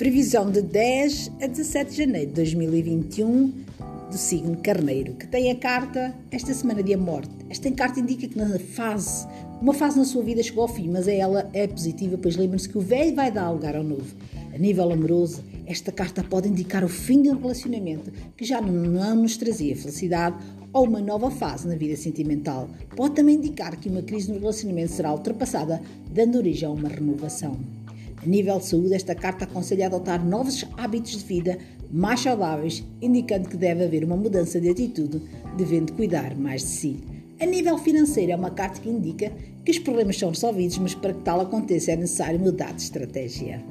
Previsão de 10 a 17 de janeiro de 2021 do signo Carneiro, que tem a carta esta semana de morte. Esta carta indica que na fase, uma fase na sua vida chegou ao fim, mas ela é positiva, pois lembre-se que o velho vai dar lugar ao novo. A nível amoroso, esta carta pode indicar o fim de um relacionamento que já não nos trazia felicidade ou uma nova fase na vida sentimental. Pode também indicar que uma crise no relacionamento será ultrapassada, dando origem a uma renovação. A nível de saúde, esta carta aconselha a adotar novos hábitos de vida mais saudáveis, indicando que deve haver uma mudança de atitude, devendo cuidar mais de si. A nível financeiro, é uma carta que indica que os problemas são resolvidos, mas para que tal aconteça é necessário mudar de estratégia.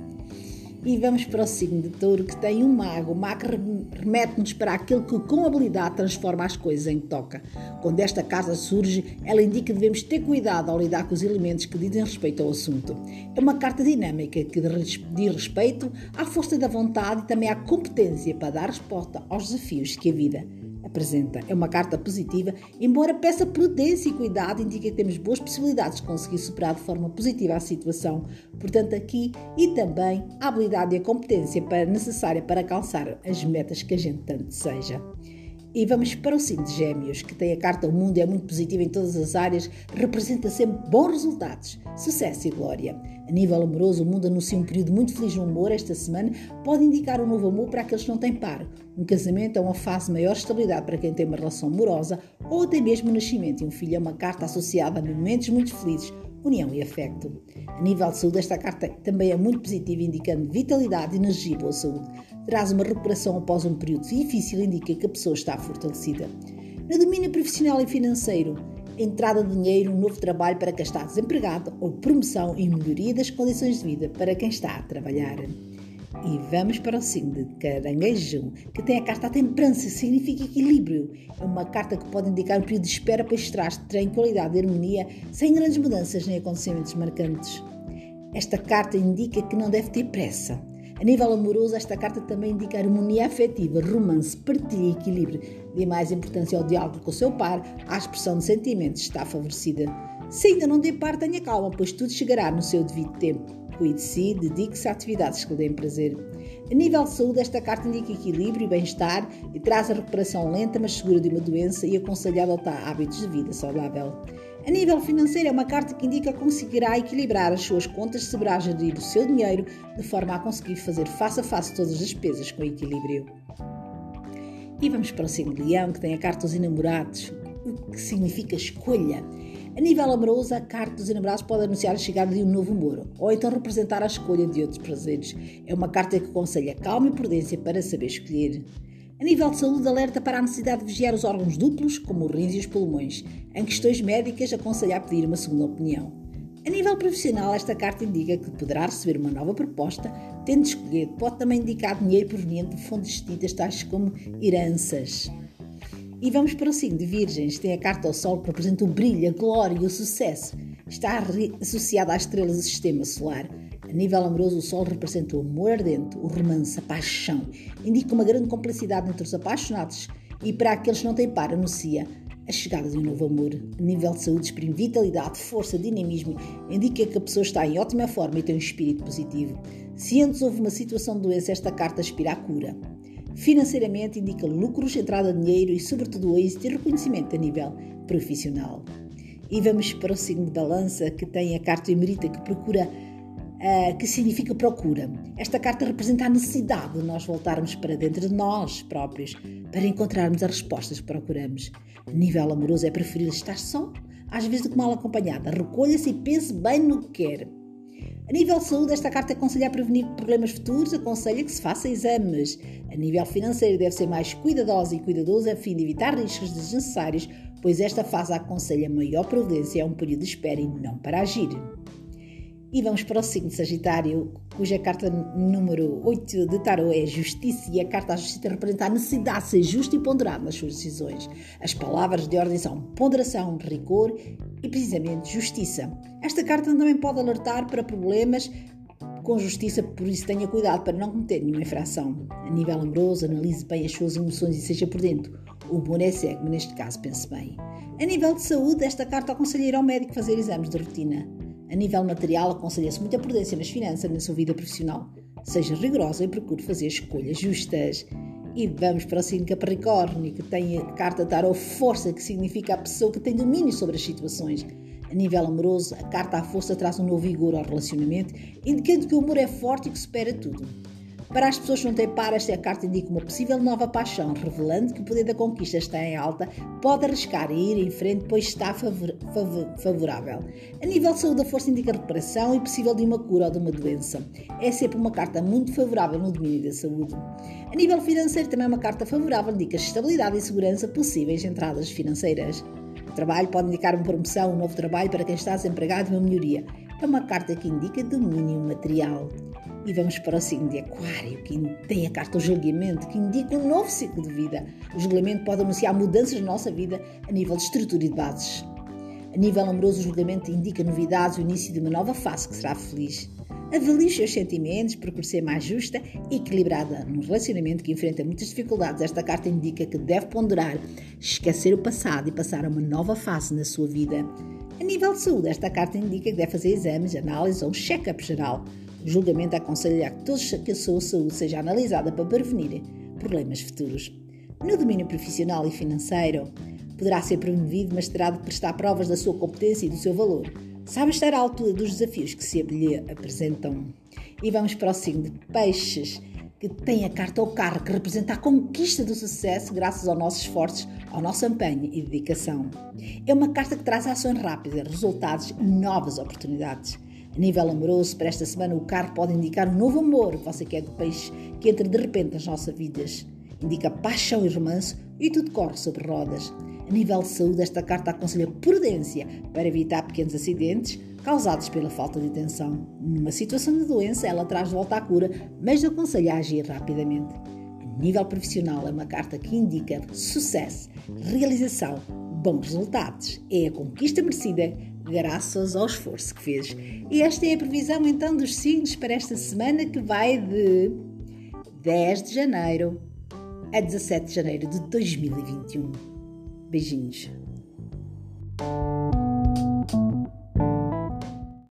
E vamos para o signo de touro que tem um mago. O mago remete-nos para aquele que com habilidade transforma as coisas em que toca. Quando esta carta surge, ela indica que devemos ter cuidado ao lidar com os elementos que dizem respeito ao assunto. É uma carta dinâmica que diz respeito à força da vontade e também à competência para dar resposta aos desafios que a vida apresenta. É uma carta positiva, embora peça prudência e cuidado, indica que temos boas possibilidades de conseguir superar de forma positiva a situação. Portanto, aqui e também a habilidade e a competência para, necessária para alcançar as metas que a gente tanto deseja. E vamos para o signo de Gêmeos, que tem a carta O Mundo, é muito positivo em todas as áreas, representa sempre bons resultados, sucesso e glória. A nível amoroso, o mundo anuncia um período muito feliz no amor esta semana, pode indicar um novo amor para aqueles que não têm par. Um casamento é uma fase de maior estabilidade para quem tem uma relação amorosa, ou até mesmo o nascimento de um filho é uma carta associada a momentos muito felizes, união e afeto. A nível de saúde, esta carta também é muito positiva, indicando vitalidade, energia e boa saúde. Traz uma recuperação após um período difícil, indica que a pessoa está fortalecida. No domínio profissional e financeiro, entrada de dinheiro, um novo trabalho para quem está desempregado ou promoção e melhoria das condições de vida para quem está a trabalhar. E vamos para o signo de caranguejo, que tem a carta temperança, significa equilíbrio. É uma carta que pode indicar um período de espera para traz tranquilidade e harmonia, sem grandes mudanças nem acontecimentos marcantes. Esta carta indica que não deve ter pressa. A nível amoroso, esta carta também indica harmonia afetiva, romance, partilha e equilíbrio. Dê mais importância ao diálogo com o seu par, a expressão de sentimentos está favorecida. Se ainda não tem par, tenha calma, pois tudo chegará no seu devido tempo. Cuide de si, dedique-se a atividades que lhe deem prazer. A nível de saúde, esta carta indica equilíbrio e bem-estar e traz a recuperação lenta, mas segura de uma doença e aconselha a adotar hábitos de vida saudável. A nível financeiro, é uma carta que indica que conseguirá equilibrar as suas contas, saberá gerir o seu dinheiro de forma a conseguir fazer face a face todas as despesas com equilíbrio. E vamos para o signo Leão, que tem a carta dos enamorados, o que significa escolha. A nível amoroso, a carta dos enamorados pode anunciar a chegada de um novo amor, ou então representar a escolha de outros prazeres. É uma carta que aconselha calma e prudência para saber escolher. A nível de saúde, alerta para a necessidade de vigiar os órgãos duplos, como os rins e os pulmões. Em questões médicas, aconselha a pedir uma segunda opinião. A nível profissional, esta carta indica que poderá receber uma nova proposta, tendo de escolher. Pode também indicar dinheiro proveniente de fontes distintas, tais como heranças. E vamos para o signo de Virgens. Tem a carta ao Sol que representa o brilho, a glória e o sucesso. Está associada às estrelas do sistema solar. A nível amoroso, o Sol representa o amor ardente, o romance, a paixão. Indica uma grande complicidade entre os apaixonados e para aqueles que não têm par, anuncia a chegada de um novo amor. A nível de saúde, exprime vitalidade, força, dinamismo. Indica que a pessoa está em ótima forma e tem um espírito positivo. Se antes houve uma situação de doença, esta carta aspira à cura. Financeiramente indica lucros, entrada de dinheiro e, sobretudo, êxito e reconhecimento a nível profissional. E vamos para o signo de balança, que tem a carta emerita que procura, que significa procura. Esta carta representa a necessidade de nós voltarmos para dentro de nós próprios para encontrarmos as respostas que procuramos. A nível amoroso é preferível estar só, às vezes do que mal acompanhada. Recolha-se e pense bem no que quer. A nível de saúde, esta carta aconselha a prevenir problemas futuros, aconselha que se faça exames. A nível financeiro, deve ser mais cuidadosa e cuidadoso a fim de evitar riscos desnecessários, pois esta fase aconselha maior prudência a um período de espera e não para agir. E vamos para o signo Sagitário, cuja carta número 8 de Tarot é Justiça, e a carta da Justiça representa a necessidade de ser justo e ponderado nas suas decisões. As palavras de ordem são ponderação, rigor e precisamente justiça. Esta carta também pode alertar para problemas com justiça, por isso tenha cuidado para não cometer nenhuma infração. A nível amoroso, analise bem as suas emoções e seja prudente. O bom é cego, mas neste caso pense bem. A nível de saúde, esta carta aconselha ir ao médico fazer exames de rotina. A nível material, aconselha-se muita prudência nas finanças, na sua vida profissional. Seja rigorosa e procure fazer escolhas justas. E vamos para o signo Capricórnio, que tem a carta Tarot Força, que significa a pessoa que tem domínio sobre as situações. A nível amoroso, a carta à força traz um novo vigor ao relacionamento, indicando que o amor é forte e que supera tudo. Para as pessoas que não têm par, esta carta indica uma possível nova paixão, revelando que o poder da conquista está em alta, pode arriscar e ir em frente, pois está favor favorável. A nível de saúde, a força indica recuperação e possível de uma cura ou de uma doença. É sempre uma carta muito favorável no domínio da saúde. A nível financeiro, também é uma carta favorável, indica estabilidade e segurança possíveis entradas financeiras. O trabalho pode indicar uma promoção, um novo trabalho para quem está desempregado e uma melhoria. É uma carta que indica domínio material. E vamos para o signo de Aquário, que tem a carta do julgamento, que indica um novo ciclo de vida. O julgamento pode anunciar mudanças na nossa vida a nível de estrutura e de bases. A nível amoroso, o julgamento indica novidades, o início de uma nova fase que será feliz. Avalie os seus sentimentos, procure ser mais justa e equilibrada num relacionamento que enfrenta muitas dificuldades. Esta carta indica que deve ponderar, esquecer o passado e passar a uma nova fase na sua vida. A nível de saúde, esta carta indica que deve fazer exames, análises ou um check-up geral. O julgamento aconselha que, todos, que a sua saúde seja analisada para prevenir problemas futuros. No domínio profissional e financeiro, poderá ser promovido, mas terá de prestar provas da sua competência e do seu valor. Sabe estar à altura dos desafios que se lhe apresentam. E vamos para o signo de Peixes, que tem a carta ao carro, que representa a conquista do sucesso graças aos nossos esforços, ao nosso empenho e dedicação. É uma carta que traz ações rápidas, resultados e novas oportunidades. A nível amoroso, para esta semana, o carro pode indicar um novo amor que você quer do peixe que entra de repente nas nossas vidas. Indica paixão e romance e tudo corre sobre rodas. A nível de saúde, esta carta aconselha prudência para evitar pequenos acidentes causados pela falta de atenção. Numa situação de doença, ela traz de volta à cura, mas aconselha a agir rapidamente. A nível profissional, é uma carta que indica sucesso, realização, bons resultados. É a conquista merecida graças ao esforço que fez. E esta é a previsão então dos signos para esta semana que vai de 10 de janeiro a 17 de janeiro de 2021. Beijinhos.